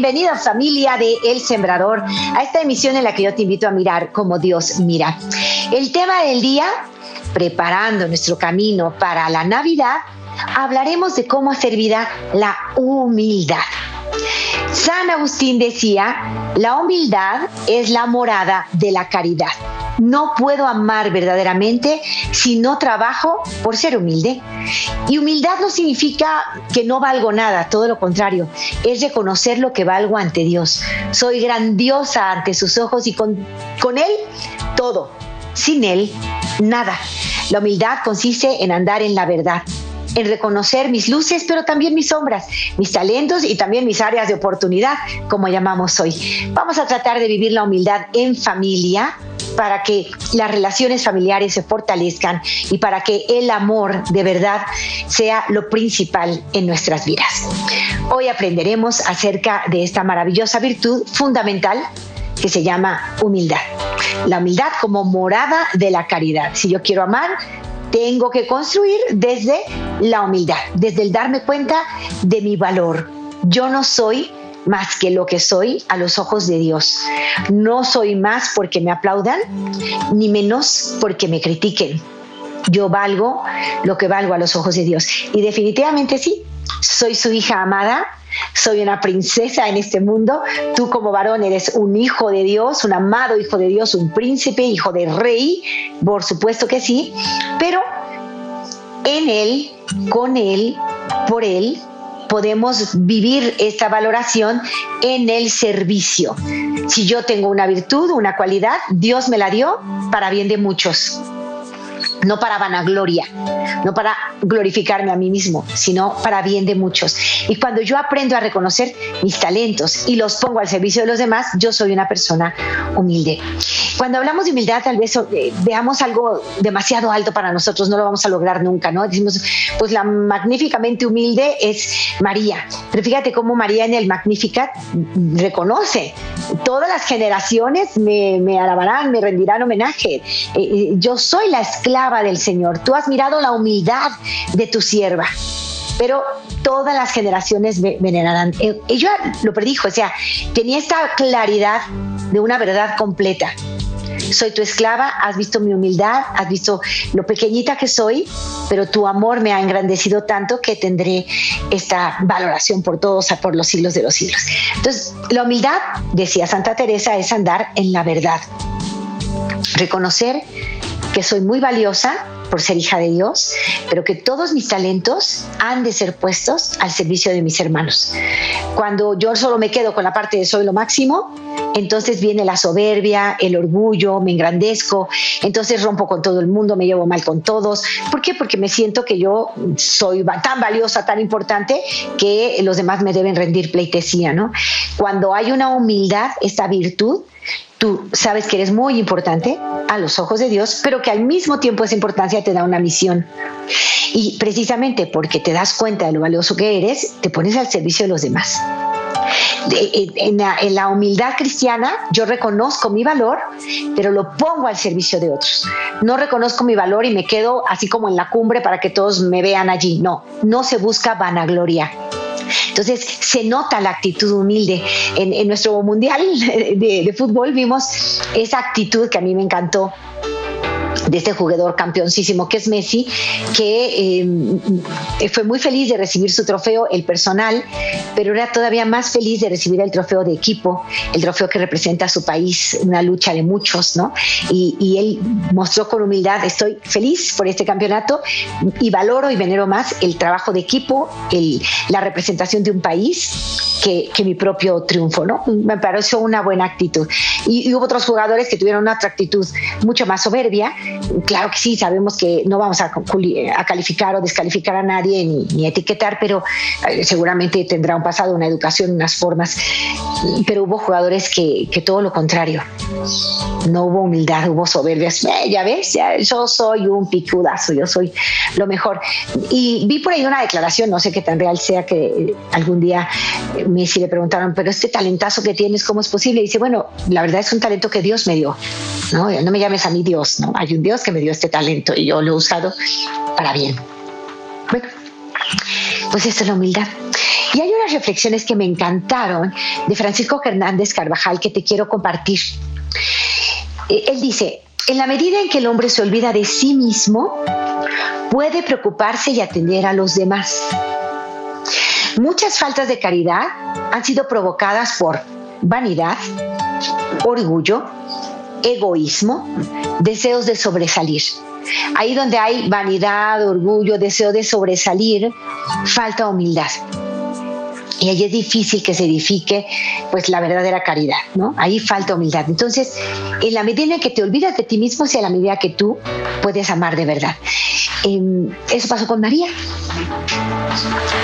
Bienvenida familia de El Sembrador a esta emisión en la que yo te invito a mirar como Dios mira. El tema del día, preparando nuestro camino para la Navidad, hablaremos de cómo hacer vida la humildad. San Agustín decía, la humildad es la morada de la caridad. No puedo amar verdaderamente si no trabajo por ser humilde. Y humildad no significa que no valgo nada, todo lo contrario, es reconocer lo que valgo ante Dios. Soy grandiosa ante sus ojos y con, con Él todo. Sin Él, nada. La humildad consiste en andar en la verdad, en reconocer mis luces, pero también mis sombras, mis talentos y también mis áreas de oportunidad, como llamamos hoy. Vamos a tratar de vivir la humildad en familia para que las relaciones familiares se fortalezcan y para que el amor de verdad sea lo principal en nuestras vidas. Hoy aprenderemos acerca de esta maravillosa virtud fundamental que se llama humildad. La humildad como morada de la caridad. Si yo quiero amar, tengo que construir desde la humildad, desde el darme cuenta de mi valor. Yo no soy más que lo que soy a los ojos de Dios. No soy más porque me aplaudan, ni menos porque me critiquen. Yo valgo lo que valgo a los ojos de Dios. Y definitivamente sí, soy su hija amada, soy una princesa en este mundo, tú como varón eres un hijo de Dios, un amado hijo de Dios, un príncipe, hijo de rey, por supuesto que sí, pero en Él, con Él, por Él, podemos vivir esta valoración en el servicio. Si yo tengo una virtud, una cualidad, Dios me la dio para bien de muchos no para vanagloria, no para glorificarme a mí mismo, sino para bien de muchos. Y cuando yo aprendo a reconocer mis talentos y los pongo al servicio de los demás, yo soy una persona humilde. Cuando hablamos de humildad, tal vez eh, veamos algo demasiado alto para nosotros, no lo vamos a lograr nunca, ¿no? Decimos, pues la magníficamente humilde es María. Pero fíjate cómo María en el Magnificat reconoce, todas las generaciones me, alabarán, me rendirán homenaje. Eh, eh, yo soy la esclava del Señor. Tú has mirado la humildad de tu sierva pero todas las generaciones venerarán. Eh, ella lo predijo, o sea, tenía esta claridad de una verdad completa. Soy tu esclava, has visto mi humildad, has visto lo pequeñita que soy, pero tu amor me ha engrandecido tanto que tendré esta valoración por todos, por los siglos de los siglos. Entonces, la humildad, decía Santa Teresa, es andar en la verdad. Reconocer que soy muy valiosa por ser hija de Dios, pero que todos mis talentos han de ser puestos al servicio de mis hermanos. Cuando yo solo me quedo con la parte de soy lo máximo, entonces viene la soberbia, el orgullo, me engrandezco, entonces rompo con todo el mundo, me llevo mal con todos. ¿Por qué? Porque me siento que yo soy tan valiosa, tan importante, que los demás me deben rendir pleitesía, ¿no? Cuando hay una humildad, esta virtud, tú sabes que eres muy importante a los ojos de Dios, pero que al mismo tiempo esa importancia te da una misión. Y precisamente porque te das cuenta de lo valioso que eres, te pones al servicio de los demás. En la, humildad cristiana yo reconozco mi valor, pero lo pongo al servicio de otros. No reconozco mi valor y me quedo así como en la cumbre para que todos me vean allí. No, no se busca vanagloria entonces se nota la actitud humilde. En, nuestro mundial de fútbol vimos esa actitud que a mí me encantó de este jugador campeoncísimo que es Messi, que eh, fue muy feliz de recibir su trofeo, el personal, pero era todavía más feliz de recibir el trofeo de equipo, el trofeo que representa a su país, una lucha de muchos, ¿no? Y, él mostró con humildad, estoy feliz por este campeonato y valoro y venero más el trabajo de equipo, el, la representación de un país que, mi propio triunfo, ¿no? Me pareció una buena actitud. Y, hubo otros jugadores que tuvieron otra actitud mucho más soberbia. Claro que sí, sabemos que no vamos a, calificar o descalificar a nadie ni, etiquetar, pero eh, seguramente tendrá un pasado, una educación, unas formas. Pero hubo jugadores que, que todo lo contrario. No hubo humildad, hubo soberbia. Eh, ya ves, yo soy un picudazo, yo soy lo mejor. Y vi por ahí una declaración, no sé qué tan real sea, que algún día me si le preguntaron, pero este talentazo que tienes, ¿cómo es posible? Y dice, bueno, la verdad es un talento que Dios me dio, ¿no? No me llames a mí Dios, ¿no? Hay un Dios que me dio este talento y yo lo he usado para bien. Bueno, pues esa es la humildad. Y hay unas reflexiones que me encantaron de Francisco Hernández Carvajal que te quiero compartir. Eh, él dice, en la medida en que el hombre se olvida de sí mismo, puede preocuparse y atender a los demás. Muchas faltas de caridad han sido provocadas por vanidad, orgullo, egoísmo, deseos de sobresalir. Ahí donde hay vanidad, orgullo, deseo de sobresalir, falta humildad. Y ahí es difícil que se edifique pues la verdadera caridad, ¿no? Ahí falta humildad. Entonces, en la medida en que te olvidas de ti mismo, sea la medida que tú puedes amar de verdad. Em, eso pasó con María.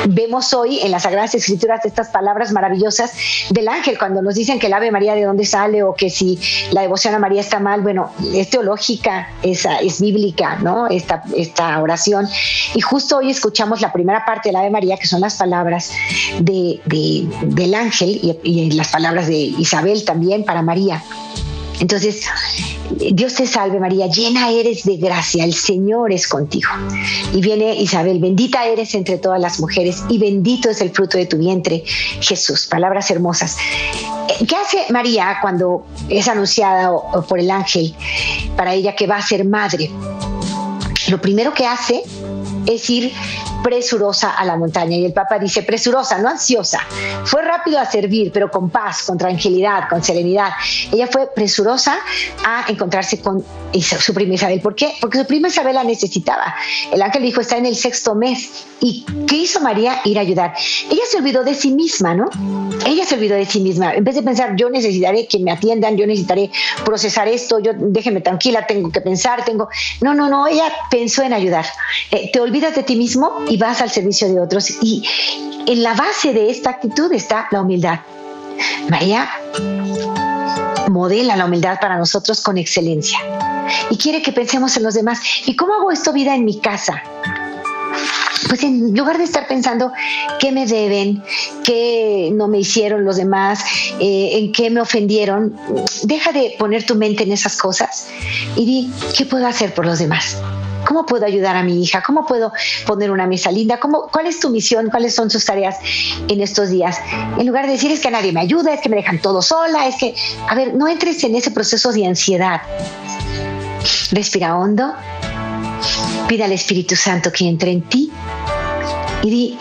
Vemos hoy en las Sagradas Escrituras estas palabras maravillosas del ángel cuando nos dicen que el Ave María de dónde sale o que si la devoción a María está mal, bueno, es teológica, es, es bíblica, ¿no? Esta, esta oración. Y justo hoy escuchamos la primera parte del Ave María, que son las palabras de, del ángel y, y las palabras de Isabel también para María. Entonces, Dios te salve María, llena eres de gracia, el Señor es contigo. Y viene Isabel, bendita eres entre todas las mujeres y bendito es el fruto de tu vientre, Jesús. Palabras hermosas. ¿Qué hace María cuando es anunciada por el ángel para ella que va a ser madre? Lo primero que hace es ir presurosa a la montaña. Y el Papa dice, presurosa, no ansiosa. Fue rápido a servir, pero con paz, con tranquilidad, con serenidad. Ella fue presurosa a encontrarse con su prima Isabel. ¿Por qué? Porque su prima Isabel la necesitaba. El ángel dijo, está en el sexto mes. ¿Y qué hizo María? Ir a ayudar. Ella se olvidó de sí misma, ¿no? Ella se olvidó de sí misma. En vez de pensar, yo necesitaré que me atiendan, yo necesitaré procesar esto, yo déjeme tranquila, tengo que pensar, tengo... No, no, no, ella pensó en ayudar. Eh, te olvidas de ti mismo y vas al servicio de otros. Y en la base de esta actitud está la humildad. María modela la humildad para nosotros con excelencia y quiere que pensemos en los demás. ¿Y cómo hago esto vida en mi casa? Pues en lugar de estar pensando qué me deben, qué no me hicieron los demás, eh, en qué me ofendieron, deja de poner tu mente en esas cosas y di qué puedo hacer por los demás. ¿Cómo puedo ayudar a mi hija? ¿Cómo puedo poner una mesa linda? ¿Cómo, ¿Cuál es tu misión? ¿Cuáles son tus tareas en estos días? En lugar de decir es que nadie me ayuda, es que me dejan todo sola, es que, a ver, no entres en ese proceso de ansiedad. Respira hondo, pide al Espíritu Santo que entre en ti y di,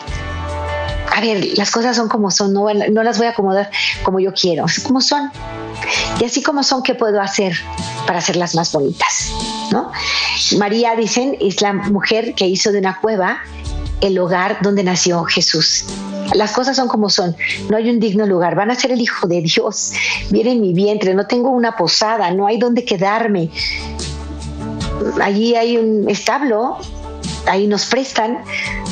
a ver, las cosas son como son, no, las voy a acomodar como yo quiero, como son. Y así como son, ¿qué puedo hacer para hacerlas más bonitas? ¿no? María, dicen, es la mujer que hizo de una cueva el hogar donde nació Jesús. Las cosas son como son, no hay un digno lugar, van a ser el Hijo de Dios, viene en mi vientre, no tengo una posada, no hay donde quedarme. Allí hay un establo, ahí nos prestan.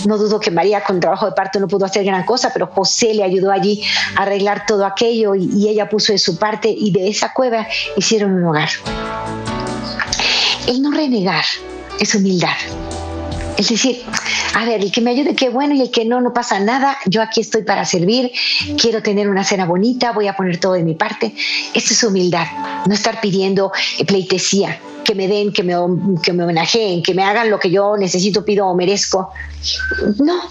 No dudo que María con trabajo de parto no pudo hacer gran cosa, pero José le ayudó allí a arreglar todo aquello y, ella puso de su parte y de esa cueva hicieron un hogar. El no renegar es humildad. Es decir, a ver, el que me ayude, qué bueno, y el que no, no pasa nada. Yo aquí estoy para servir, quiero tener una cena bonita, voy a poner todo de mi parte. Esto es humildad, no estar pidiendo pleitesía, que me den, que me, que me homenajeen, que me hagan lo que yo necesito, pido o merezco. No,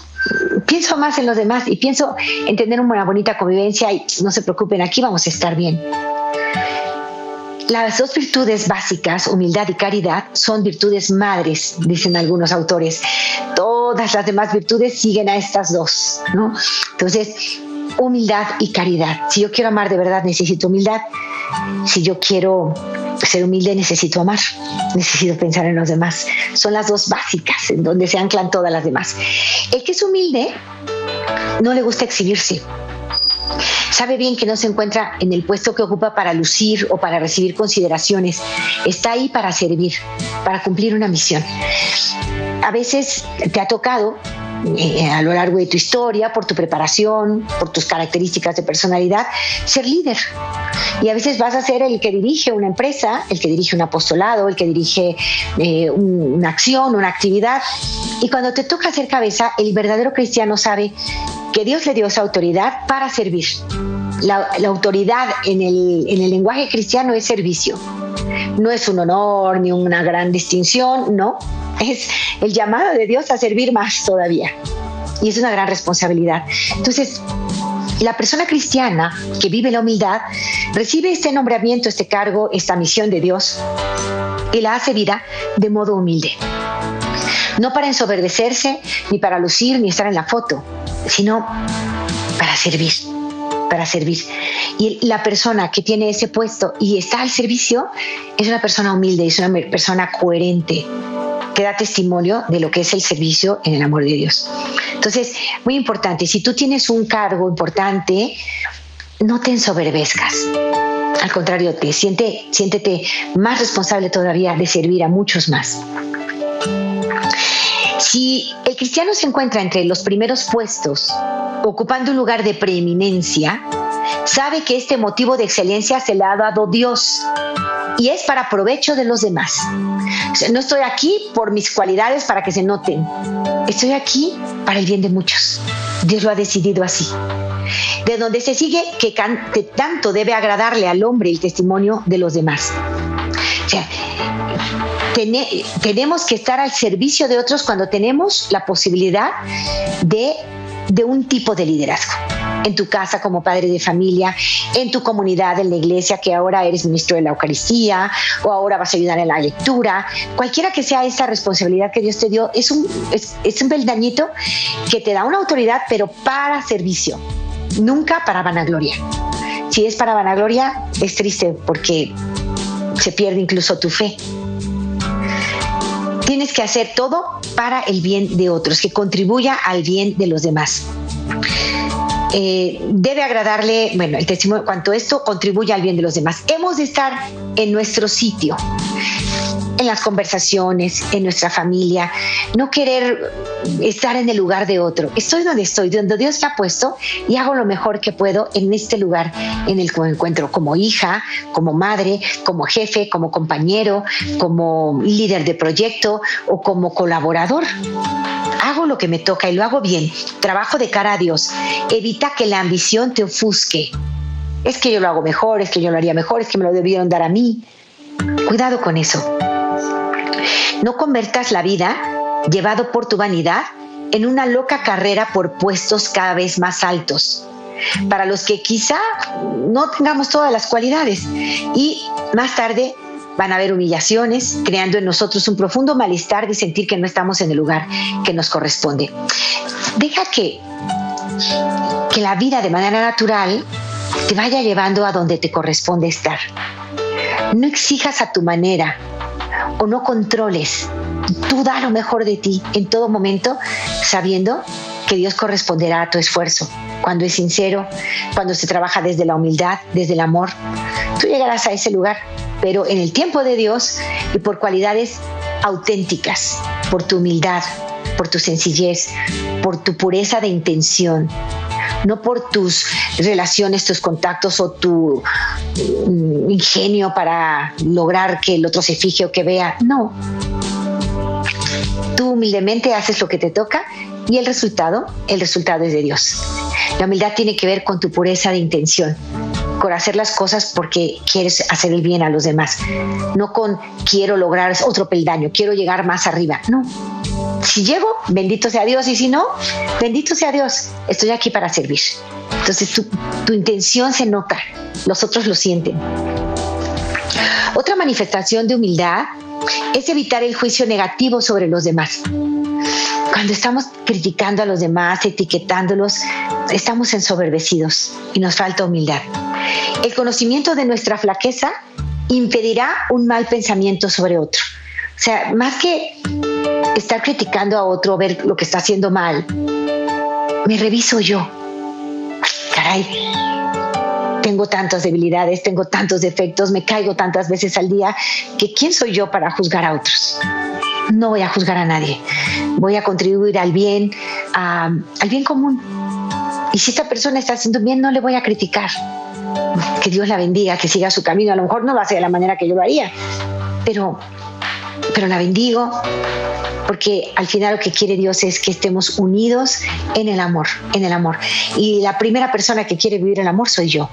pienso más en los demás y pienso en tener una bonita convivencia y no se preocupen, aquí vamos a estar bien. Las dos virtudes básicas, humildad y caridad, son virtudes madres, dicen algunos autores. Todas las demás virtudes siguen a estas dos, ¿no? Entonces, humildad y caridad. Si yo quiero amar de verdad, necesito humildad. Si yo quiero ser humilde, necesito amar. Necesito pensar en los demás. Son las dos básicas en donde se anclan todas las demás. El que es humilde no le gusta exhibirse Sabe bien que no se encuentra en el puesto que ocupa para lucir o para recibir consideraciones. Está ahí para servir, para cumplir una misión. A veces te ha tocado eh, a lo largo de tu historia, por tu preparación, por tus características de personalidad, ser líder. Y a veces vas a ser el que dirige una empresa, el que dirige un apostolado, el que dirige eh, una acción, una actividad. Y cuando te toca hacer cabeza, el verdadero cristiano sabe que Dios le dio esa autoridad para servir. La, autoridad en el, en el lenguaje cristiano es servicio. No es un honor ni una gran distinción, no, es el llamado de Dios a servir más todavía. Y es una gran responsabilidad. Entonces, la persona cristiana que vive la humildad recibe este nombramiento, este cargo, esta misión de Dios y la hace vida de modo humilde. No para ensoberdecerse, ni para lucir, ni estar en la foto, sino para servir, para servir. Y la persona que tiene ese puesto y está al servicio es una persona humilde, es una persona coherente, que da testimonio de lo que es el servicio en el amor de Dios. Entonces, muy importante, si tú tienes un cargo importante, no te ensoberbezcas. Al contrario, te siente, siéntete más responsable todavía de servir a muchos más. Si el cristiano se encuentra entre los primeros puestos, ocupando un lugar de preeminencia, sabe que este motivo de excelencia se le ha dado Dios y es para provecho de los demás. no estoy aquí por mis cualidades para que se noten. Estoy aquí para el bien de muchos. Dios lo ha decidido así. De donde se sigue que, tanto debe agradarle al hombre el testimonio de los demás. O sea, tenemos que estar al servicio de otros cuando tenemos la posibilidad de, de un tipo de liderazgo en tu casa como padre de familia, en tu comunidad, en la iglesia, que ahora eres ministro de la Eucaristía o ahora vas a ayudar en la lectura. Cualquiera que sea esa responsabilidad que Dios te dio, es un, es, es un peldañito que te da una autoridad, pero para servicio, nunca para vanagloria. Si es para vanagloria, es triste porque se pierde incluso tu fe tienes que hacer todo para el bien de otros, que contribuya al bien de los demás. Eh, debe agradarle, bueno, el testimonio, cuanto esto contribuye al bien de los demás. Hemos de estar en nuestro sitio, en las conversaciones, en nuestra familia, no querer estar en el lugar de otro. Estoy donde estoy, donde Dios me ha puesto y hago lo mejor que puedo en este lugar en el que me encuentro como hija, como madre, como jefe, como compañero, como líder de proyecto o como colaborador hago lo que me toca y lo hago bien, trabajo de cara a Dios, evita que la ambición te ofusque. Es que yo lo hago mejor, es que yo lo haría mejor, es que me lo debieron dar a mí. Cuidado con eso. No convertas la vida, llevado por tu vanidad, en una loca carrera por puestos cada vez más altos, para los que quizá no tengamos todas las cualidades y más tarde Van a haber humillaciones, creando en nosotros un profundo malestar de sentir que no estamos en el lugar que nos corresponde. Deja que, que la vida de manera natural te vaya llevando a donde te corresponde estar. No exijas a tu manera o no controles. Tú da lo mejor de ti en todo momento, sabiendo que Dios corresponderá a tu esfuerzo. Cuando es sincero, cuando se trabaja desde la humildad, desde el amor, tú llegarás a ese lugar pero en el tiempo de Dios y por cualidades auténticas, por tu humildad, por tu sencillez, por tu pureza de intención, no por tus relaciones, tus contactos o tu mm, ingenio para lograr que el otro se fije o que vea. No. Tú humildemente haces lo que te toca y el resultado, el resultado es de Dios. La humildad tiene que ver con tu pureza de intención, con hacer las cosas porque quieres hacer el bien a los demás, no con quiero lograr otro peldaño, quiero llegar más arriba. No. Si llego, bendito sea Dios, y si no, bendito sea Dios, estoy aquí para servir. Entonces tu, tu intención se nota, los otros lo sienten. Otra manifestación de humildad es evitar el juicio negativo sobre los demás. Cuando estamos criticando a los demás, etiquetándolos, estamos ensoberbecidos y nos falta humildad. El conocimiento de nuestra flaqueza impedirá un mal pensamiento sobre otro. O sea, más que estar criticando a otro, ver lo que está haciendo mal, me reviso yo. Caray, tengo tantas debilidades, tengo tantos defectos, me caigo tantas veces al día, que ¿quién soy yo para juzgar a otros? No voy a juzgar a nadie, voy a contribuir al bien, al bien común. Y si esta persona está haciendo bien, no le voy a criticar. Que Dios la bendiga, que siga su camino. A lo mejor no va a de la manera que yo lo haría, pero, pero la bendigo, porque al final lo que quiere Dios es que estemos unidos en el amor, en el amor. Y la primera persona que quiere vivir el amor soy yo.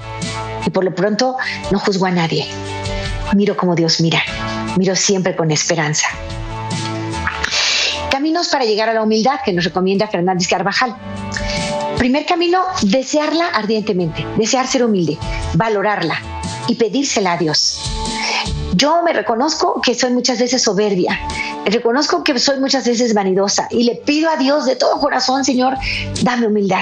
Y por lo pronto no juzgo a nadie. Miro como Dios mira. Miro siempre con esperanza. Caminos para llegar a la humildad que nos recomienda Fernández Carvajal. Primer camino, desearla ardientemente, desear ser humilde, valorarla y pedírsela a Dios. Yo me reconozco que soy muchas veces soberbia, reconozco que soy muchas veces vanidosa y le pido a Dios de todo corazón, Señor, dame humildad.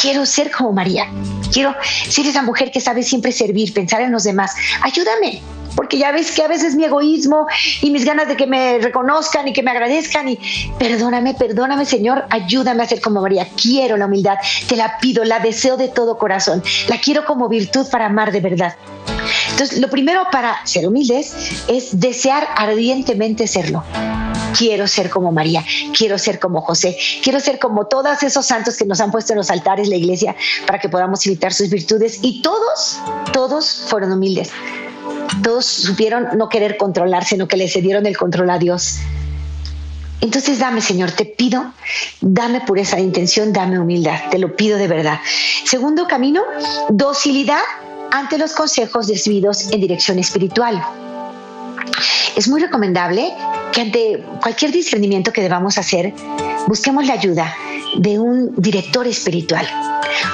Quiero ser como María. Quiero ser esa mujer que sabe siempre servir, pensar en los demás. Ayúdame, porque ya ves que a veces mi egoísmo y mis ganas de que me reconozcan y que me agradezcan y perdóname, perdóname Señor, ayúdame a ser como María. Quiero la humildad, te la pido, la deseo de todo corazón, la quiero como virtud para amar de verdad. Entonces, lo primero para ser humildes es desear ardientemente serlo quiero ser como María, quiero ser como José, quiero ser como todos esos santos que nos han puesto en los altares la iglesia para que podamos imitar sus virtudes. Y todos, todos fueron humildes. Todos supieron no querer controlar, sino que le cedieron el control a Dios. Entonces dame, Señor, te pido, dame pureza de intención, dame humildad, te lo pido de verdad. Segundo camino, docilidad ante los consejos recibidos en dirección espiritual. Es muy recomendable que ante cualquier discernimiento que debamos hacer, busquemos la ayuda de un director espiritual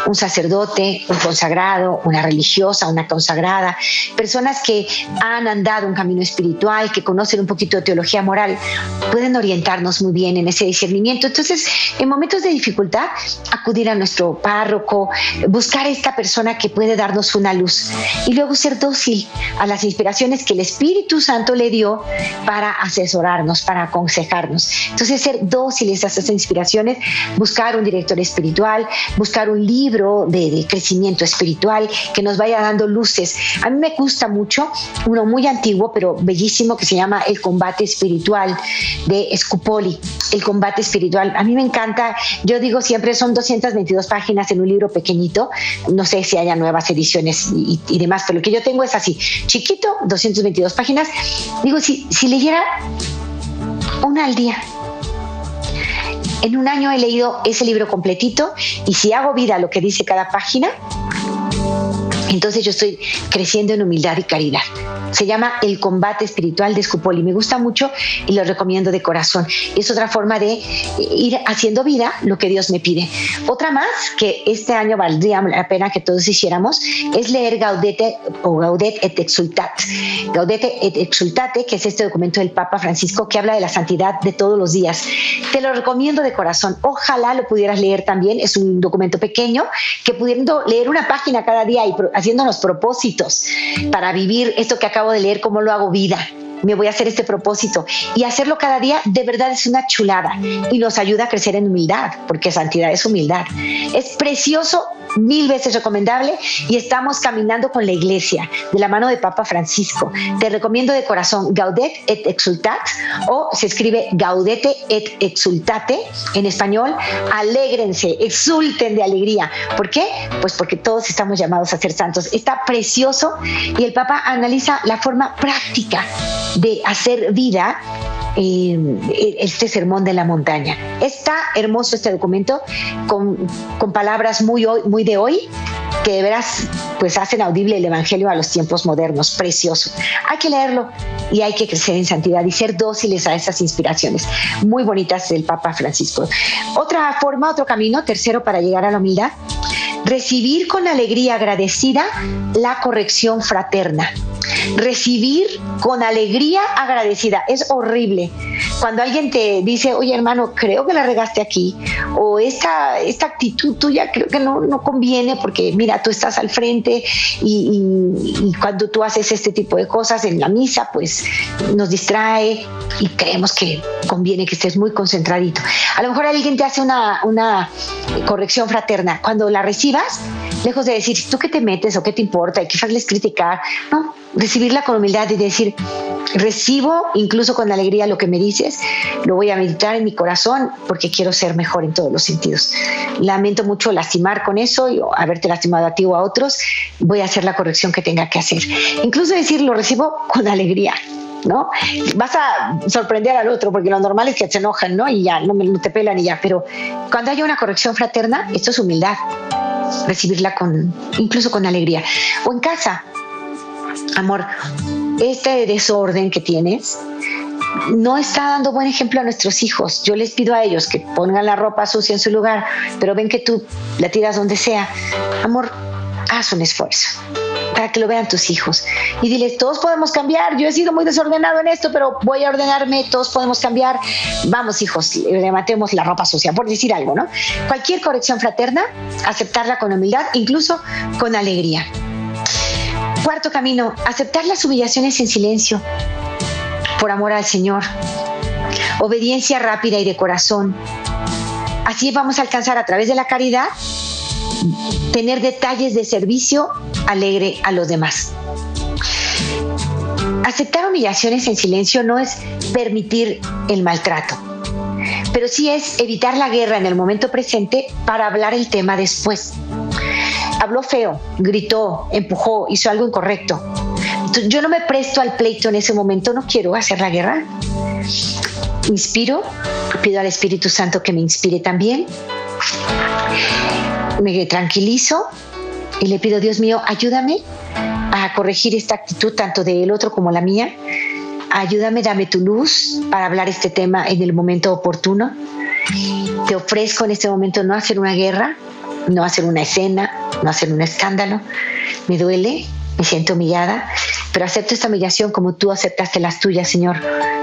un sacerdote, un consagrado, una religiosa, una consagrada, personas que han andado un camino espiritual, que conocen un poquito de teología moral, pueden orientarnos muy bien en ese discernimiento. Entonces, en momentos de dificultad, acudir a nuestro párroco, buscar a esta persona que puede darnos una luz y luego ser dócil a las inspiraciones que el Espíritu Santo le dio para asesorarnos, para aconsejarnos. Entonces, ser dóciles a esas inspiraciones, buscar un director espiritual, buscar un libro de, crecimiento espiritual que nos vaya dando luces. A mí me gusta mucho uno muy antiguo, pero bellísimo, que se llama El combate espiritual de Scupoli. El combate espiritual. A mí me encanta, yo digo siempre, son 222 páginas en un libro pequeñito. No sé si haya nuevas ediciones y, y demás, pero lo que yo tengo es así, chiquito, 222 páginas. Digo, si, si leyera una al día, en un año he leído ese libro completito y si hago vida a lo que dice cada página, entonces yo estoy creciendo en humildad y caridad. Se llama El combate espiritual de Scupoli. Me gusta mucho y lo recomiendo de corazón. Es otra forma de ir haciendo vida lo que Dios me pide. Otra más que este año valdría la pena que todos hiciéramos es leer Gaudete o Gaudet et Exultat. Gaudete et Exultate, que es este documento del Papa Francisco que habla de la santidad de todos los días. Te lo recomiendo de corazón. Ojalá lo pudieras leer también. Es un documento pequeño que pudiendo leer una página cada día y haciéndonos propósitos para vivir esto que acabo de leer, cómo lo hago vida me voy a hacer este propósito. Y hacerlo cada día de verdad es una chulada y nos ayuda a crecer en humildad, porque santidad es humildad. Es precioso, mil veces recomendable y estamos caminando con la iglesia de la mano de Papa Francisco. Te recomiendo de corazón Gaudet et Exultat o se escribe Gaudete et Exultate en español. Alégrense, exulten de alegría. ¿Por qué? Pues porque todos estamos llamados a ser santos. Está precioso y el Papa analiza la forma práctica de hacer vida eh, este sermón de la montaña. Está hermoso este documento con, palabras muy, muy de hoy que de veras pues hacen audible el evangelio a los tiempos modernos, precioso. Hay que leerlo y hay que crecer en santidad y ser dóciles a esas inspiraciones muy bonitas del Papa Francisco. Otra forma, otro camino, tercero para llegar a la humildad, recibir con alegría agradecida la corrección fraterna recibir con alegría agradecida. Es horrible. Cuando alguien te dice, oye hermano, creo que la regaste aquí, o esta, esta actitud tuya creo que no, no conviene porque mira, tú estás al frente y, cuando tú haces este tipo de cosas en la misa, pues nos distrae y creemos que conviene que estés muy concentradito. A lo mejor alguien te hace una, una corrección fraterna. Cuando la recibas, lejos de decir, ¿tú qué te metes o qué te importa? Y quizás les criticar, no, recibirla con humildad y decir, recibo incluso con alegría lo que me dices, lo voy a meditar en mi corazón porque quiero ser mejor en todos los sentidos. Lamento mucho lastimar con eso y haberte lastimado a ti o a otros, voy a hacer la corrección que tenga que hacer. Incluso decir, lo recibo con alegría. ¿no? Vas a sorprender al otro porque lo normal es que se enojan, ¿no? Y ya, no, te pelan y ya. Pero cuando haya una corrección fraterna, esto es humildad recibirla con, incluso con alegría. O en casa, amor, este desorden que tienes no está dando buen ejemplo a nuestros hijos. Yo les pido a ellos que pongan la ropa sucia en su lugar, pero ven que tú la tiras donde sea. Amor, haz un esfuerzo para que lo vean tus hijos. Y diles, todos podemos cambiar, yo he sido muy desordenado en esto, pero voy a ordenarme, todos podemos cambiar. Vamos, hijos, levantemos la ropa sucia, por decir algo, ¿no? Cualquier corrección fraterna, aceptarla con humildad, incluso con alegría. Cuarto camino, aceptar las humillaciones en silencio, por amor al Señor. Obediencia rápida y de corazón. Así vamos a alcanzar a través de la caridad tener detalles de servicio alegre a los demás. Aceptar humillaciones en silencio no es permitir el maltrato, pero sí es evitar la guerra en el momento presente para hablar el tema después. Habló feo, gritó, empujó, hizo algo incorrecto. yo no me presto al pleito en ese momento, no quiero hacer la guerra. Inspiro, pido al Espíritu Santo que me inspire también. Me tranquilizo y le pido, Dios mío, ayúdame a corregir esta actitud tanto del otro como la mía. Ayúdame, dame tu luz para hablar este tema en el momento oportuno. Te ofrezco en este momento no hacer una guerra, no hacer una escena, no hacer un escándalo. Me duele, me siento humillada, pero acepto esta humillación como tú aceptaste las tuyas, Señor,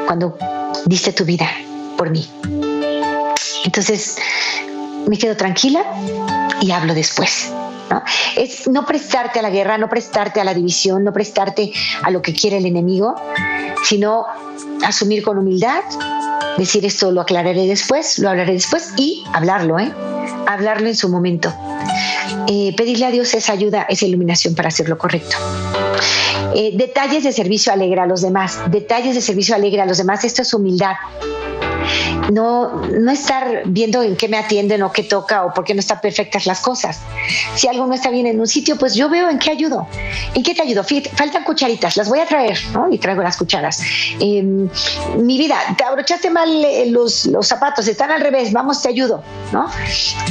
cuando diste tu vida por mí. Entonces, me quedo tranquila y hablo después. Es no prestarte a la guerra, no prestarte a la división, no prestarte a lo que quiere el enemigo, sino asumir con humildad, decir esto lo aclararé después, lo hablaré después y hablarlo, ¿eh? hablarlo en su momento. Eh, pedirle a Dios esa ayuda, esa iluminación para hacer lo correcto. Eh, detalles de servicio alegre a los demás, detalles de servicio alegre a los demás, esto es humildad no, no estar viendo en qué me atienden o qué toca o por qué no están perfectas las cosas. Si algo no está bien en un sitio, pues yo veo en qué ayudo. ¿En qué te ayudo? faltan cucharitas, las voy a traer, ¿no? Y traigo las cucharas. Em, mi vida, te abrochaste mal eh, los, los, zapatos, están al revés, vamos, te ayudo, ¿no?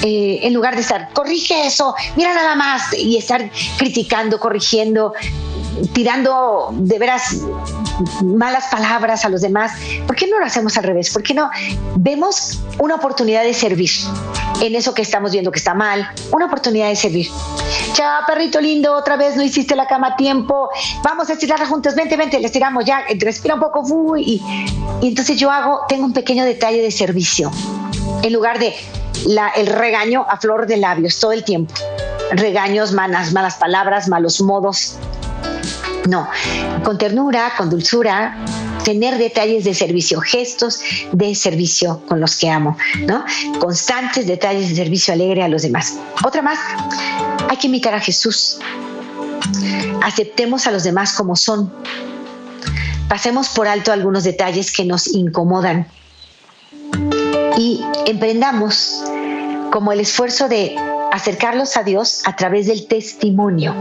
Eh, en lugar de estar, corrige eso, mira nada más, y estar criticando, corrigiendo, tirando de veras malas palabras a los demás. ¿Por qué no lo hacemos al revés? ¿Por qué no vemos una oportunidad de servir en eso que estamos viendo que está mal? Una oportunidad de servir. Chao, perrito lindo, otra vez no hiciste la cama a tiempo. Vamos a estirarla juntos. Vente, vente, le estiramos ya. Respira un poco. y, y entonces yo hago, tengo un pequeño detalle de servicio. En lugar de el regaño a flor de labios todo el tiempo. Regaños, malas, malas palabras, malos modos. No, con ternura, con dulzura, tener detalles de servicio, gestos de servicio con los que amo, ¿no? Constantes detalles de servicio alegre a los demás. Otra más, hay que imitar a Jesús. Aceptemos a los demás como son. Pasemos por alto algunos detalles que nos incomodan y emprendamos como el esfuerzo de acercarlos a Dios a través del testimonio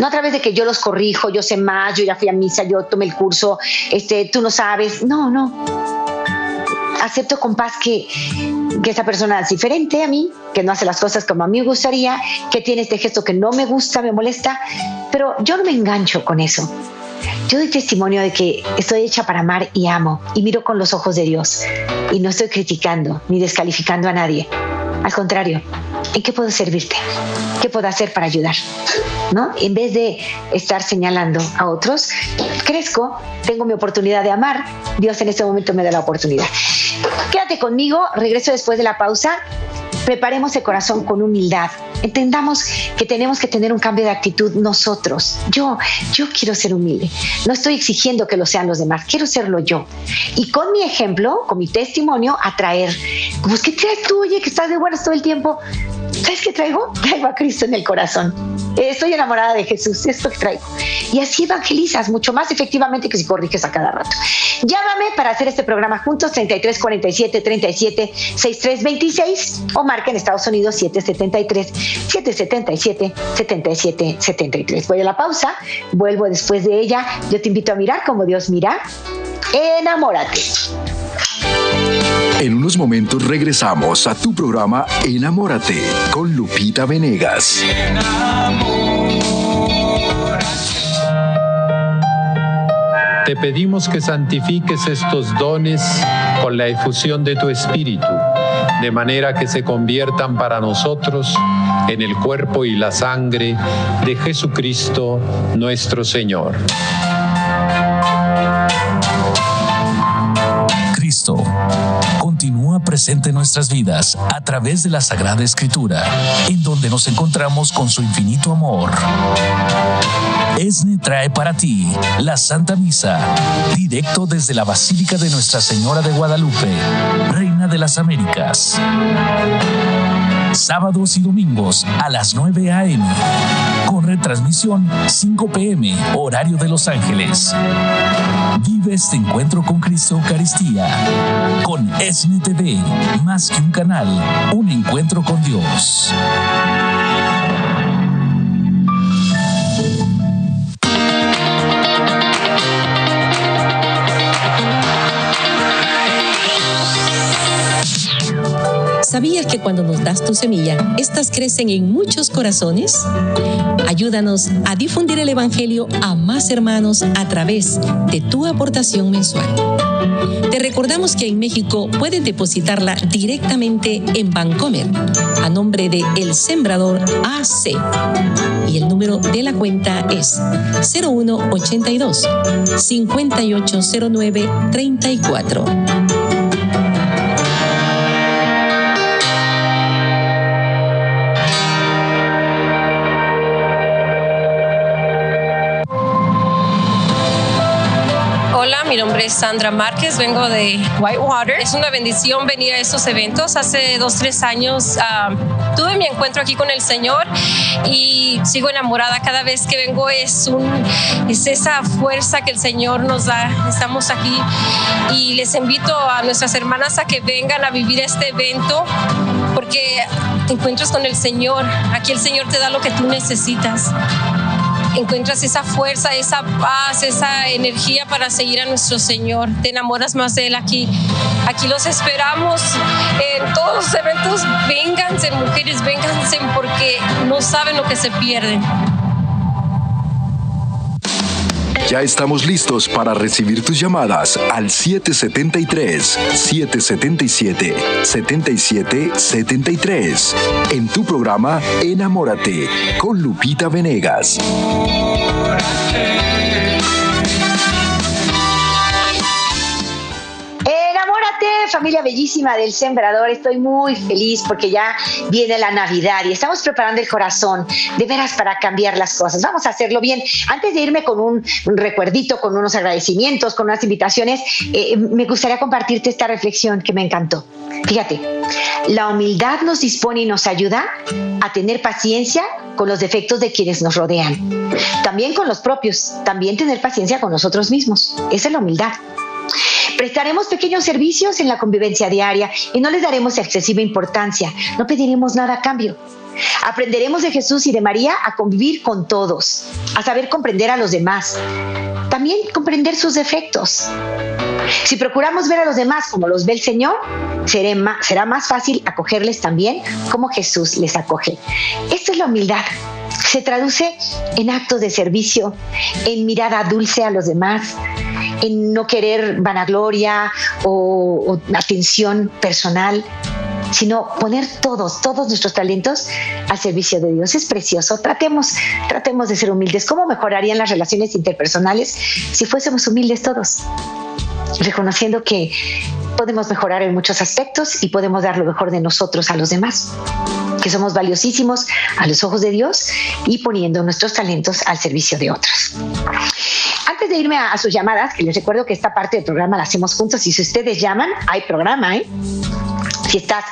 no a través de que yo los corrijo, yo sé más, yo ya fui a misa, yo tomé el curso, este, tú no sabes. No, no. Acepto con paz que, que esta persona es diferente a mí, que no hace las cosas como a mí me gustaría, que tiene este gesto que no me gusta, me molesta, pero yo no me engancho con eso. Yo doy testimonio de que estoy hecha para amar y amo y miro con los ojos de Dios y no estoy criticando ni descalificando a nadie. Al contrario, ¿en qué puedo servirte? ¿Qué puedo hacer para ayudar? ¿No? En vez de estar señalando a otros, crezco, tengo mi oportunidad de amar, Dios en este momento me da la oportunidad. Quédate conmigo, regreso después de la pausa preparemos el corazón con humildad. Entendamos que tenemos que tener un cambio de actitud nosotros. Yo, yo quiero ser humilde. No estoy exigiendo que lo sean los demás, quiero serlo yo. Y con mi ejemplo, con mi testimonio, atraer. Pues, ¿qué traes tú, oye, que estás de buenas todo el tiempo? ¿Sabes qué traigo? Traigo a Cristo en el corazón. Estoy enamorada de Jesús, esto que traigo. Y así evangelizas mucho más efectivamente que si corriges a cada rato. Llámame para hacer este programa juntos 33 47 37 63 26 o marca en Estados Unidos 773 777 77 73. Voy a la pausa, vuelvo después de ella. Yo te invito a mirar como Dios mira. Enamórate. En unos momentos regresamos a tu programa Enamórate con Lupita Venegas. Te pedimos que santifiques estos dones con la efusión de tu Espíritu, de manera que se conviertan para nosotros en el cuerpo y la sangre de Jesucristo nuestro Señor. Cristo presente en nuestras vidas a través de la Sagrada Escritura, en donde nos encontramos con su infinito amor. ESNE trae para ti la Santa Misa, directo desde la Basílica de Nuestra Señora de Guadalupe, Reina de las Américas. Sábados y domingos a las 9 a.m. Con retransmisión 5 p.m. horario de Los Ángeles. Vive este encuentro con Cristo Eucaristía. Con ESNE TV, más que un canal, un encuentro con Dios. ¿Sabías que cuando nos das tu semilla, estas crecen en muchos corazones? Ayúdanos a difundir el Evangelio a más hermanos a través de tu aportación mensual. Te recordamos que en México puedes depositarla directamente en Bancomer a nombre de El Sembrador AC. Y el número de la cuenta es 0182 5809 34. Nombre Sandra Márquez, vengo de Whitewater. Es una bendición venir a estos eventos. Hace dos, tres años tuve mi encuentro aquí con el Señor y sigo enamorada cada vez que vengo. Es, es esa fuerza que el Señor nos da. Estamos aquí y les invito a nuestras hermanas a que vengan a vivir este evento porque te encuentras con el Señor. Aquí el Señor te da lo que tú necesitas encuentras esa fuerza, esa paz, esa energía para seguir a nuestro Señor. Te enamoras más de Él aquí. Aquí los esperamos en todos los eventos. Vénganse, mujeres, vénganse porque no saben lo que se pierden. Ya estamos listos para recibir tus llamadas al 773-777-7773 en tu programa Enamórate con Lupita Venegas. Familia bellísima del Sembrador, estoy muy feliz porque ya viene la Navidad y estamos preparando el corazón de veras para cambiar las cosas. Vamos a hacerlo bien. Antes de irme con un, recuerdito, con unos agradecimientos, con unas invitaciones, eh, me gustaría compartirte esta reflexión que me encantó. Fíjate, la humildad nos dispone y nos ayuda a tener paciencia con los defectos de quienes nos rodean. También con los propios, también tener paciencia con nosotros mismos. Esa es la humildad. Prestaremos pequeños servicios en la convivencia diaria y no les daremos excesiva importancia. No pediremos nada a cambio. Aprenderemos de Jesús y de María a convivir con todos, a saber comprender a los demás, también comprender sus defectos. Si procuramos ver a los demás como los ve el Señor, será más fácil acogerles también como Jesús les acoge. Esto es la humildad. Se traduce en actos de servicio, en mirada dulce a los demás, en no querer vanagloria o, atención personal, sino poner todos, todos nuestros talentos al servicio de Dios. Es precioso. Tratemos, tratemos de ser humildes. ¿Cómo mejorarían las relaciones interpersonales si fuésemos humildes todos? Reconociendo que podemos mejorar en muchos aspectos y podemos dar lo mejor de nosotros a los demás, que somos valiosísimos a los ojos de Dios y poniendo nuestros talentos al servicio de otros. Antes de irme a, sus llamadas, que les recuerdo que esta parte del programa la hacemos juntos y si ustedes llaman, hay programa, ¿eh? Si estás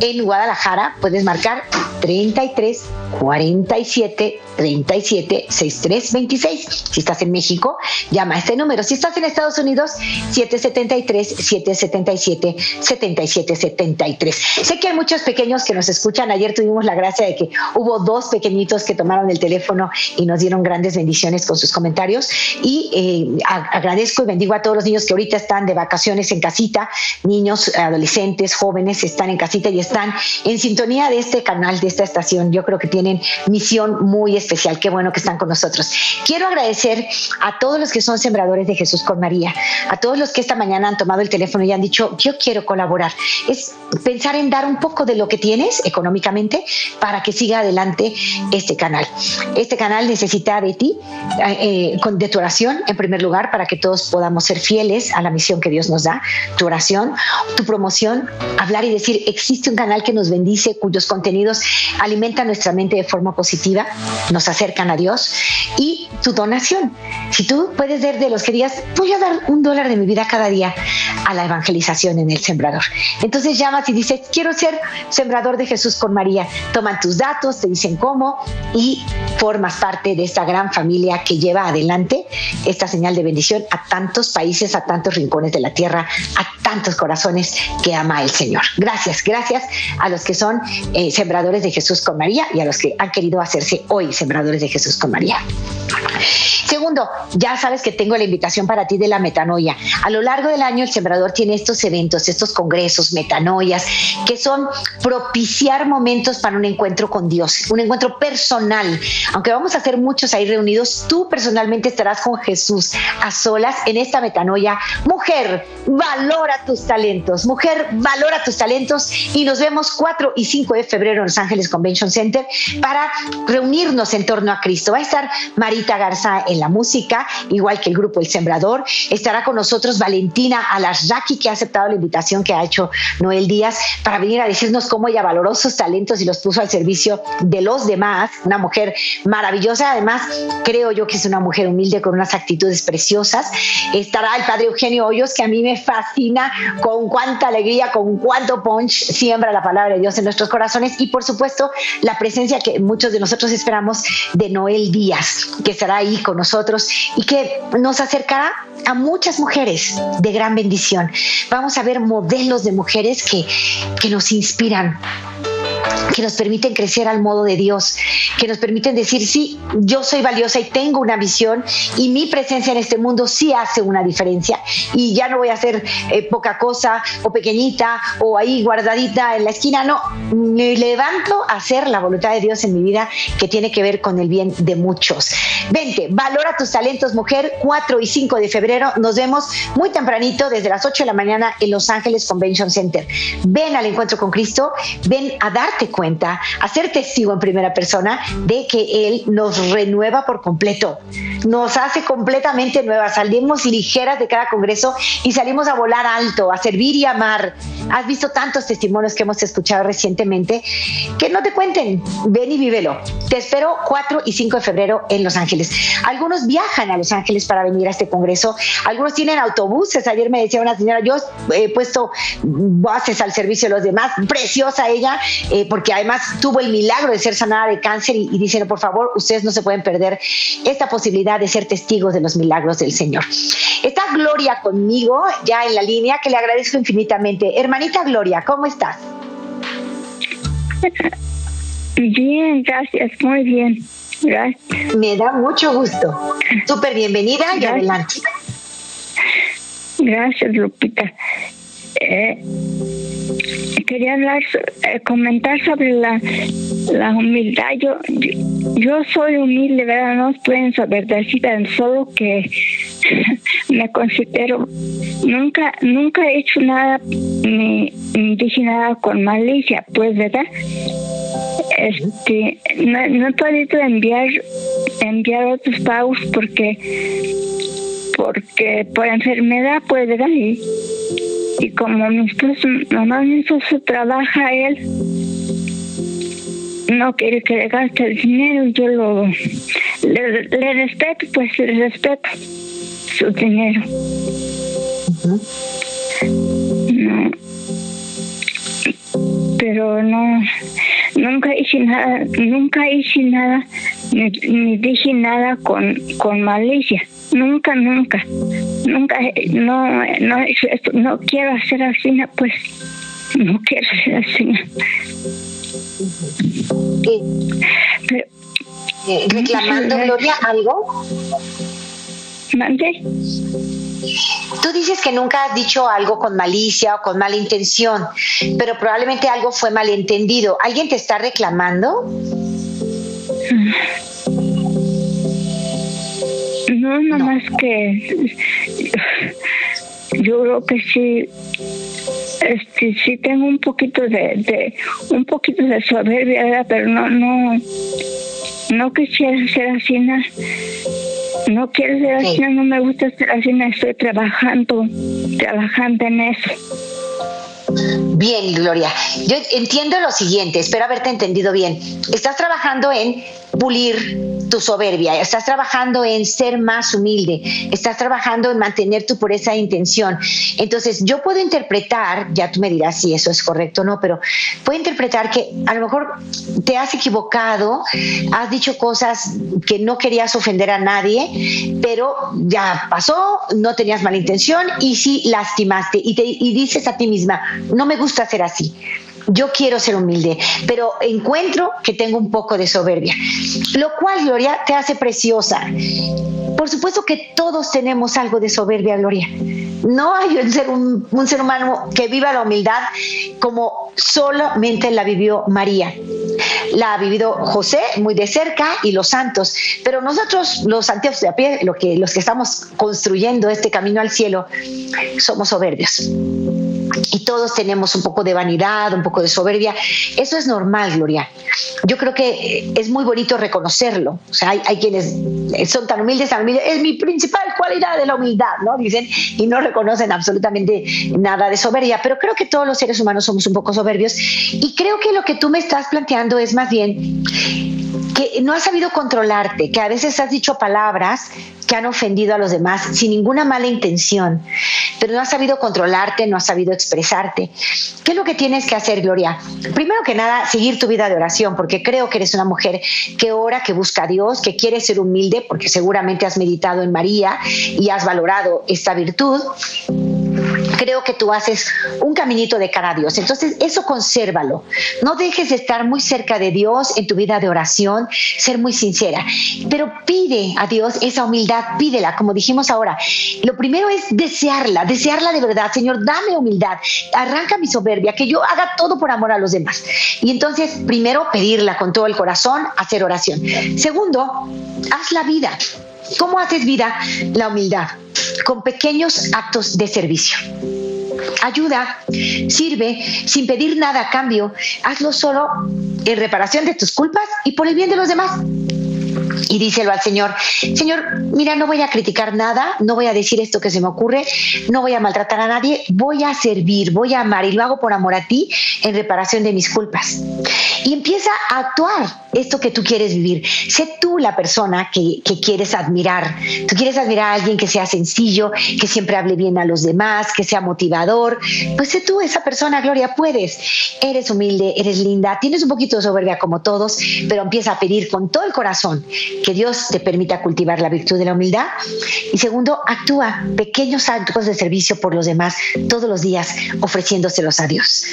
en Guadalajara, puedes marcar 33 47 37 63 26. Si estás en México, llama a este número. Si estás en Estados Unidos, 773 777 77 73. Sé que hay muchos pequeños que nos escuchan. Ayer tuvimos la gracia de que hubo dos pequeñitos que tomaron el teléfono y nos dieron grandes bendiciones con sus comentarios. Y eh, agradezco y bendigo a todos los niños que ahorita están de vacaciones en casita, niños, adolescentes, jóvenes, están en casita y están en sintonía de este canal, de esta estación. Yo creo que tienen misión muy especial. Qué bueno que están con nosotros. Quiero agradecer a todos los que son sembradores de Jesús con María, a todos los que esta mañana han tomado el teléfono y han dicho, yo quiero colaborar. Es pensar en dar un poco de lo que tienes económicamente para que siga adelante este canal. Este canal necesita de ti, eh, de tu oración, en primer lugar, para que todos podamos ser fieles a la misión que Dios nos da, tu oración, tu promoción, hablar y decir, existe un canal que nos bendice, cuyos contenidos alimentan nuestra mente de forma positiva, nos acercan a Dios, y tu donación. Si tú puedes ser de los que digas, voy a dar un dólar de mi vida cada día a la evangelización en el sembrador. Entonces llamas y dices, quiero ser sembrador de Jesús con María. Toman tus datos, te dicen cómo y formas parte de esta gran familia que lleva adelante esta señal de bendición a tantos países, a tantos rincones de la tierra, a tantos corazones que ama el Señor. Gracias, gracias a los que son eh, sembradores de Jesús con María y a los que han querido hacerse hoy sembradores de Jesús con María. Segundo, ya sabes que tengo la invitación para ti de la metanoia. A lo largo del año el sembrador tiene estos eventos, estos congresos, metanoias, que son propiciar momentos para un encuentro con Dios, un encuentro personal. Aunque vamos a hacer muchos ahí reunidos, tú personalmente estarás con Jesús a solas en esta metanoia. Mujer, valora tus talentos. Mujer, valora tus talentos y nos vemos 4 y 5 de febrero en Los Ángeles Convention Center para reunirnos en torno a Cristo. Va a estar Marita Garza en la música, igual que el grupo El Sembrador. Estará con nosotros Valentina Alasraki, que ha aceptado la invitación que ha hecho Noel Díaz para venir a decirnos cómo ella valoró sus talentos y los puso al servicio de los demás. Una mujer maravillosa, además creo yo que es una mujer humilde con unas actitudes preciosas. Estará el padre Eugenio Hoyos, que a mí me fascina con cuánta alegría, con punch siembra la palabra de Dios en nuestros corazones y por supuesto la presencia que muchos de nosotros esperamos de Noel Díaz, que estará ahí con nosotros y que nos acercará a muchas mujeres de gran bendición. Vamos a ver modelos de mujeres que, que nos inspiran, que nos permiten crecer al modo de Dios, que nos permiten decir, sí, yo soy valiosa y tengo una visión y mi presencia en este mundo sí hace una diferencia y ya no voy a ser eh, poca cosa o pequeñita o ahí guardadita en la esquina, no, me levanto a hacer la voluntad de Dios en mi vida que tiene que ver con el bien de muchos. Vente, valora tus talentos, mujer, 4 y 5 de febrero, nos vemos muy tempranito desde las 8 de la mañana en Los Ángeles Convention Center. Ven al encuentro con Cristo, ven a darte cuenta, a ser testigo en primera persona de que Él nos renueva por completo, nos hace completamente nuevas, salimos ligeras de cada congreso y salimos a volar alto, a servir y amar. Has visto tantos testimonios que hemos escuchado recientemente que no te cuenten, ven y vívelo. Te espero 4 y 5 de febrero en Los Ángeles. Algunos viajan a Los Ángeles para venir a este congreso, algunos tienen autobuses. Ayer me decía una señora, yo he puesto bases al servicio de los demás, preciosa ella, eh, porque además tuvo el milagro de ser sanada de cáncer y, y dicen, por favor, ustedes no se pueden perder esta posibilidad de ser testigos de los milagros del Señor. Está Gloria conmigo ya en la línea, que le agradezco infinitamente. Hermanita Gloria, ¿cómo estás? Bien, gracias, muy bien. Gracias. Me da mucho gusto. Súper bienvenida y adelante. Gracias, Lupita. Eh, quería hablar, eh, comentar sobre la, la humildad. Yo, yo soy humilde, ¿verdad? No estoy en su verdadera, solo que me considero, nunca, nunca he hecho nada ni, ni dije nada con malicia, pues, ¿verdad? Este, no, no he podido enviar, enviar otros pagos porque, porque por enfermedad, pues, ¿verdad? Y, y como mi esposo, mamá mi esposo trabaja él, no quiere que le gaste el dinero, yo lo le, respeto, pues le respeto su dinero. No, pero no, nunca hice nada, nunca hice nada, ni, dije nada con, con malicia. Nunca, nunca, nunca, no, no, no quiero hacer así, pues, no quiero hacer así. Eh, ¿Reclamando, Gloria, algo? ¿Mande? Tú dices que nunca has dicho algo con malicia o con mala intención, pero probablemente algo fue malentendido. ¿Alguien te está reclamando? No, nomás no. que yo creo que sí este, sí tengo un poquito de, de un poquito de soberbia, pero no no no quisiera ser así, no, no quiero ser así, no me gusta ser así, estoy trabajando, trabajando en eso. Bien, Gloria. Yo entiendo lo siguiente, espero haberte entendido bien. Estás trabajando en pulir tu soberbia, estás trabajando en ser más humilde, estás trabajando en mantener tu pureza de intención. Entonces, yo puedo interpretar, ya tú me dirás si eso es correcto o no, pero puedo interpretar que a lo mejor te has equivocado, has dicho cosas que no querías ofender a nadie, pero ya pasó, no tenías mala intención y sí lastimaste. Y, te, y dices a ti misma, no me gusta ser así yo quiero ser humilde, pero encuentro que tengo un poco de soberbia, lo cual, Gloria, te hace preciosa. Por supuesto que todos tenemos algo de soberbia, Gloria. No hay un ser, un, ser humano que viva la humildad como solamente la vivió María. La ha vivido José muy de cerca y los santos, pero nosotros, los santos de a pie, lo que, los que estamos construyendo este camino al cielo, somos soberbios y todos tenemos un poco de vanidad, un poco de soberbia. Eso es normal, Gloria. Yo creo que es muy bonito reconocerlo. O sea, hay, quienes son tan humildes, tan humildes. Es mi principal cualidad de la humildad, ¿no? Dicen, y no reconocen absolutamente nada de soberbia. Pero creo que todos los seres humanos somos un poco soberbios. Y creo que lo que tú me estás planteando es más bien que no has sabido controlarte, que a veces has dicho palabras que han ofendido a los demás sin ninguna mala intención, pero no has sabido controlarte, no has sabido expresarte. ¿Qué es lo que tienes que hacer, Gloria? Primero que nada, seguir tu vida de oración, porque creo que eres una mujer que ora, que busca a Dios, que quiere ser humilde, porque seguramente has meditado en María y has valorado esta virtud creo que tú haces un caminito de cara a Dios. Entonces, eso consérvalo. No dejes de estar muy cerca de Dios en tu vida de oración, ser muy sincera, pero pide a Dios esa humildad, pídela, como dijimos ahora. Lo primero es desearla, desearla de verdad. Señor, dame humildad, arranca mi soberbia, que yo haga todo por amor a los demás. Y entonces, primero, pedirla con todo el corazón, hacer oración. Segundo, haz la vida. ¿Cómo haces vida? La humildad, con pequeños actos de servicio. Ayuda, sirve, sin pedir nada a cambio. Hazlo solo en reparación de tus culpas y por el bien de los demás y díselo al Señor, Señor, mira, no voy a criticar nada, no voy a decir esto que se me ocurre, no voy a maltratar a nadie, voy a servir, voy a amar y lo hago por amor a ti en reparación de mis culpas. Y empieza a actuar esto que tú quieres vivir. Sé tú la persona que, que quieres admirar. Tú quieres admirar a alguien que sea sencillo, que siempre hable bien a los demás, que sea motivador. Pues sé tú esa persona, Gloria, puedes. Eres humilde, eres linda, tienes un poquito de soberbia como todos, pero empieza a pedir con todo el corazón que Dios te permita cultivar la virtud de la humildad. Y segundo, actúa pequeños actos de servicio por los demás todos los días, ofreciéndoselos a Dios.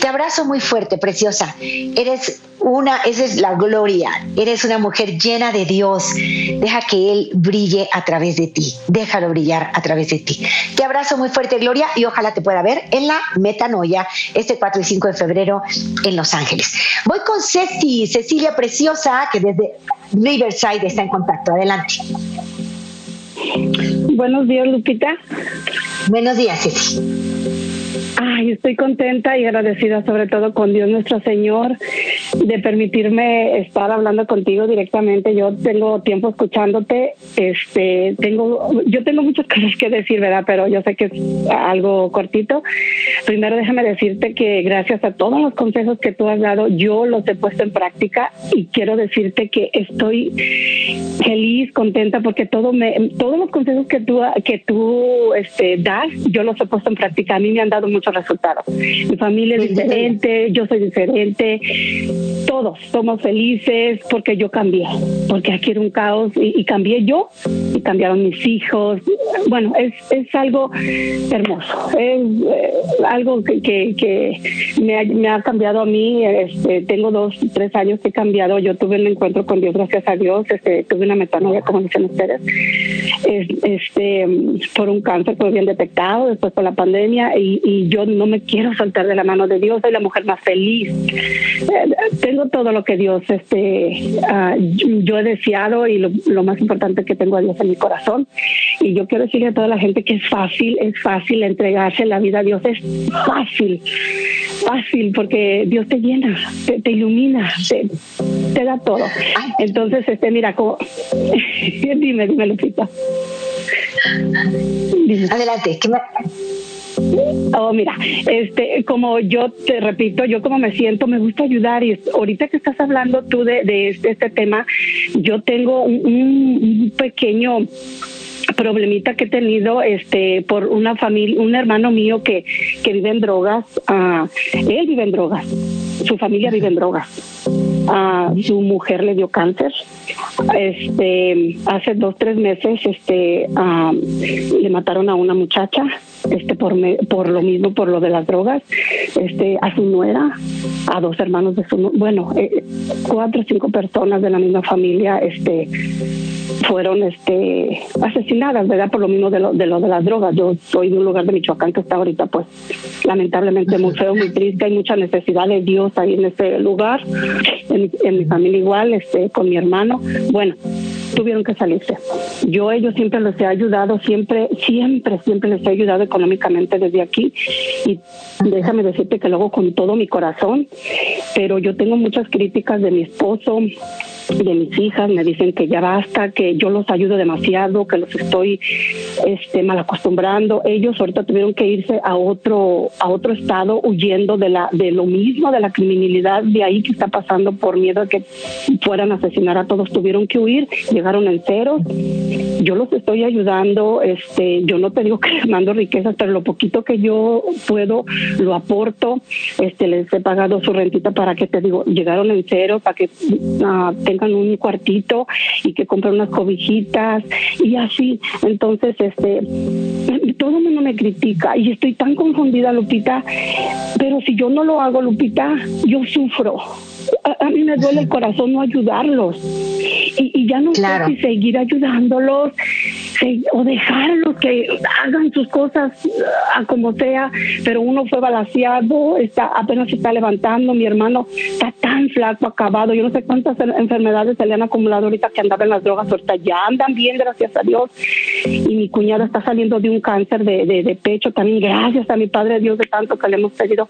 Te abrazo muy fuerte, preciosa. Eres una, esa es la gloria. Eres una mujer llena de Dios. Deja que Él brille a través de ti. Déjalo brillar a través de ti. Te abrazo muy fuerte, Gloria, y ojalá te pueda ver en la Metanoia este 4 y 5 de febrero en Los Ángeles. Voy con Ceci, Cecilia Preciosa, que desde Riverside está en contacto. Adelante. Buenos días, Lupita. Buenos días, Ceci. Estoy contenta y agradecida sobre todo con Dios nuestro Señor de permitirme estar hablando contigo directamente. Yo tengo tiempo escuchándote, este, tengo, yo tengo muchas cosas que decir, ¿verdad? Pero yo sé que es algo cortito. Primero déjame decirte que gracias a todos los consejos que tú has dado, yo los he puesto en práctica y quiero decirte que estoy feliz, contenta porque todo me, todos los consejos que tú, que tú este, das, yo los he puesto en práctica. A mí me han dado mucho resultados. Mi familia es diferente, yo soy diferente, todos somos felices porque yo cambié, porque aquí era un caos y, cambié yo y cambiaron mis hijos. Bueno, es, es algo hermoso, es eh, algo que, que, me, ha, me, ha, cambiado a mí. Este, tengo dos, tres años que he cambiado. Yo tuve un encuentro con Dios, gracias a Dios. Este, tuve una metanoia, como dicen ustedes, este, por un cáncer que me habían detectado después por la pandemia y, y yo no me quiero soltar de la mano de Dios. Soy la mujer más feliz. Eh, tengo todo lo que Dios este, uh, yo he deseado y lo, lo, más importante que tengo a Dios en mi corazón. Y yo quiero decirle a toda la gente que es fácil, es fácil entregarse la vida a Dios, es fácil, fácil, porque Dios te llena, te, te ilumina, te, te, da todo. Entonces, este, mira, como, dime, dime, Lupita. Adelante, ¿qué me... Oh, mira, este, como yo te repito, yo como me siento, me gusta ayudar y ahorita que estás hablando tú de, de este, este, tema, yo tengo un, un pequeño problemita que he tenido este por una familia un hermano mío que, que vive en drogas uh, él vive en drogas su familia vive en drogas. Uh, su mujer le dio cáncer este hace dos tres meses este uh, le mataron a una muchacha este por me, por lo mismo por lo de las drogas este a su nuera a dos hermanos de su bueno eh, cuatro cinco personas de la misma familia este fueron este asesinadas, ¿verdad? Por lo mismo de lo, de lo de las drogas. Yo soy de un lugar de Michoacán que está ahorita, pues, lamentablemente muy feo, muy triste. Hay mucha necesidad de Dios ahí en ese lugar. En, en mi familia igual, este, con mi hermano. Bueno, tuvieron que salirse. Yo ellos siempre les he ayudado, siempre, siempre, siempre les he ayudado económicamente desde aquí y déjame decirte que lo hago con todo mi corazón, pero yo tengo muchas críticas de mi esposo, de mis hijas, me dicen que ya basta, que yo los ayudo demasiado, que los estoy este mal acostumbrando. Ellos ahorita tuvieron que irse a otro a otro estado huyendo de la de lo mismo de la criminalidad de ahí que está pasando por miedo a que fueran a asesinar a todos, tuvieron que huir, llegaron en cero. Yo los estoy ayudando, este, yo no te digo que les mando riquezas, pero lo poquito que yo puedo lo aporto. Este, les he pagado su rentita para que te digo, llegaron en cero para que uh, tengan un cuartito y que compren unas cobijitas y así. Entonces, este, todo el mundo me critica y estoy tan confundida, Lupita, pero si yo no lo hago, Lupita, yo sufro a, mí me duele el corazón no ayudarlos. Y, y ya no sé si seguir ayudándolos o dejarlos que hagan sus cosas a como sea, pero uno fue balaseado, está, apenas se está levantando, mi hermano está tan flaco, acabado, yo no sé cuántas enfermedades se le han acumulado ahorita que andaba en las drogas, ahorita ya andan bien, gracias a Dios, y mi cuñada está saliendo de un cáncer de, de, de pecho, también gracias a mi Padre Dios de tanto que le hemos pedido,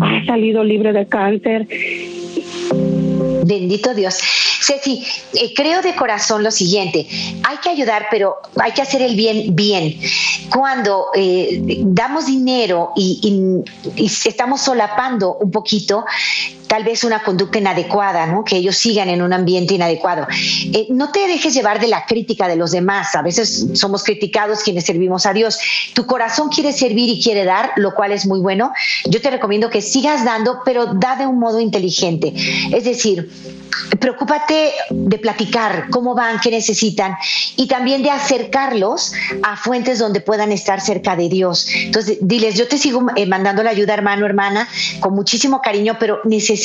ha salido libre de cáncer Bendito Dios. Ceci, eh, creo de corazón lo siguiente, hay que ayudar, pero hay que hacer el bien bien. Cuando eh, damos dinero y, estamos solapando un poquito, tal vez una conducta inadecuada, ¿no? que ellos sigan en un ambiente inadecuado. Eh, no te dejes llevar de la crítica de los demás. A veces somos criticados quienes servimos a Dios. Tu corazón quiere servir y quiere dar, lo cual es muy bueno. Yo te recomiendo que sigas dando, pero da de un modo inteligente. Es decir, preocúpate de platicar cómo van, qué necesitan y también de acercarlos a fuentes donde puedan estar cerca de Dios. Entonces, diles, yo te sigo eh, mandando la ayuda, hermano, hermana, con muchísimo cariño, pero necesito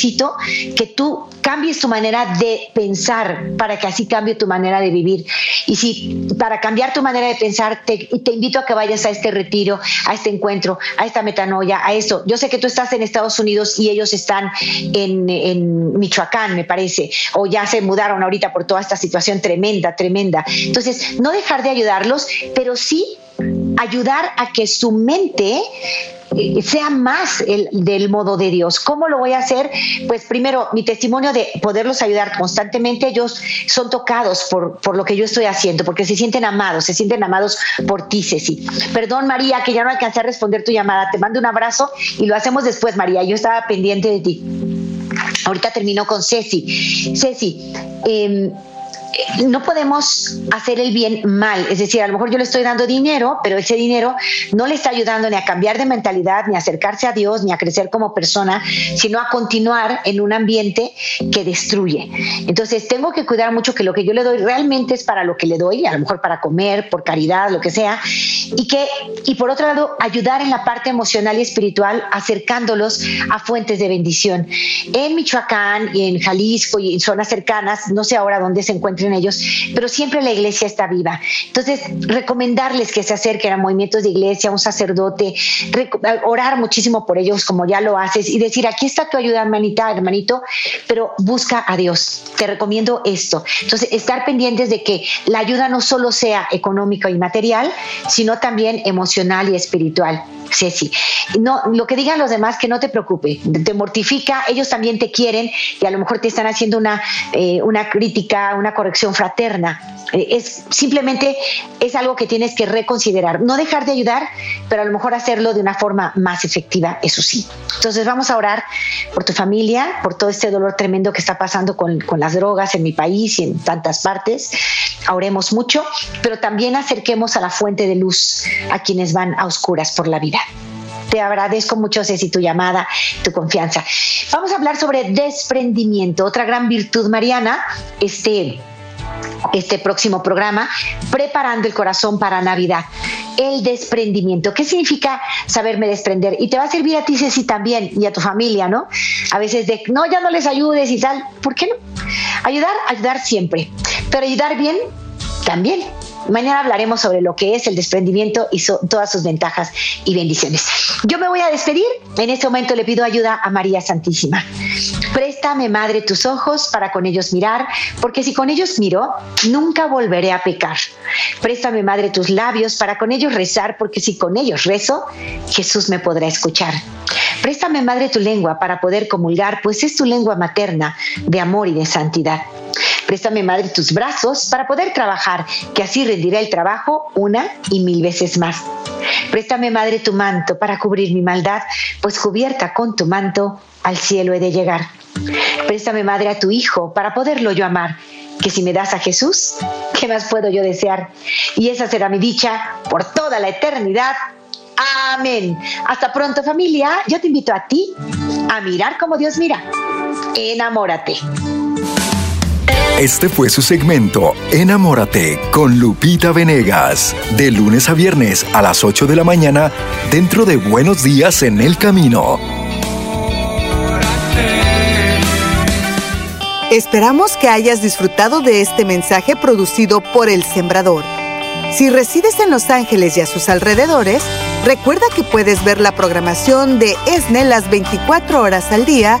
que tú cambies tu manera de pensar para que así cambie tu manera de vivir. Y si para cambiar tu manera de pensar, te, invito a que vayas a este retiro, a este encuentro, a esta metanoia, a esto. Yo sé que tú estás en Estados Unidos y ellos están en, en Michoacán, me parece, o ya se mudaron ahorita por toda esta situación tremenda, tremenda. Entonces, no dejar de ayudarlos, pero sí ayudar a que su mente sea más el, del modo de Dios. ¿Cómo lo voy a hacer? Pues primero, mi testimonio de poderlos ayudar constantemente, ellos son tocados por, por lo que yo estoy haciendo, porque se sienten amados, se sienten amados por ti, Ceci. Perdón, María, que ya no alcancé a responder tu llamada. Te mando un abrazo y lo hacemos después, María. Yo estaba pendiente de ti. Ahorita termino con Ceci. Ceci, eh, eh, no podemos hacer el bien mal. Es decir, a lo mejor yo le estoy dando dinero, pero ese dinero no le está ayudando ni a cambiar de mentalidad, ni a acercarse a Dios, ni a crecer como persona, sino a continuar en un ambiente que destruye. Entonces, tengo que cuidar mucho que lo que yo le doy realmente es para lo que le doy, a lo mejor para comer, por caridad, lo que sea, y que, y por otro lado, ayudar en la parte emocional y espiritual, acercándolos a fuentes de bendición. En Michoacán y en Jalisco y en zonas cercanas, no sé ahora dónde se encuentren ellos, pero siempre la iglesia está viva. Entonces, recomendarles que se acerquen a movimientos de iglesia, a un sacerdote, orar muchísimo por ellos como ya lo haces y decir, aquí está tu ayuda, hermanita, hermanito, pero busca a Dios. Te recomiendo esto. Entonces, estar pendientes de que la ayuda no solo sea económica y material, sino también emocional y espiritual. Ceci. No, lo que digan los demás, que no te preocupe, te mortifica, ellos también te quieren y a lo mejor te están haciendo una, eh, una crítica, una corrección fraterna. Eh, es simplemente es algo que tienes que reconsiderar. No dejar de ayudar, pero a lo mejor hacerlo de una forma más efectiva, eso sí. Entonces vamos a orar por tu familia, por todo este dolor tremendo que está pasando con, con las drogas en mi país y en tantas partes. Oremos mucho, pero también acerquemos a la fuente de luz a quienes van a oscuras por la vida. Te agradezco mucho, Ceci, tu llamada, tu confianza. Vamos a hablar sobre desprendimiento, otra gran virtud mariana. Este este próximo programa, preparando el corazón para Navidad. El desprendimiento. ¿Qué significa saberme desprender? Y te va a servir a ti, Ceci, también, y a tu familia, ¿no? A veces de, no, ya no les ayudes y tal. ¿Por qué no? Ayudar, ayudar siempre. Pero ayudar bien, también. Mañana hablaremos sobre lo que es el desprendimiento y todas sus ventajas y bendiciones. Yo me voy a despedir. En este momento le pido ayuda a María Santísima. Préstame, Madre, tus ojos para con ellos mirar, porque si con ellos miro, nunca volveré a pecar. Préstame, Madre, tus labios para con ellos rezar, porque si con ellos rezo, Jesús me podrá escuchar. Préstame, Madre, tu lengua para poder comulgar, pues es tu lengua materna de amor y de santidad. Préstame, Madre, tus brazos para poder trabajar, que así rendiré el trabajo una y mil veces más. Préstame, Madre, tu manto para cubrir mi maldad, pues cubierta con tu manto al cielo he de llegar. Préstame, Madre, a tu Hijo para poderlo yo amar, que si me das a Jesús, ¿qué más puedo yo desear? Y esa será mi dicha por toda la eternidad. Amén. Hasta pronto familia. Yo te invito a ti a mirar como Dios mira. Enamórate. Este fue su segmento Enamórate con Lupita Venegas, de lunes a viernes a las 8 de la mañana dentro de Buenos Días en el Camino. Esperamos que hayas disfrutado de este mensaje producido por El Sembrador. Si resides en Los Ángeles y a sus alrededores, recuerda que puedes ver la programación de ESNE las 24 horas al día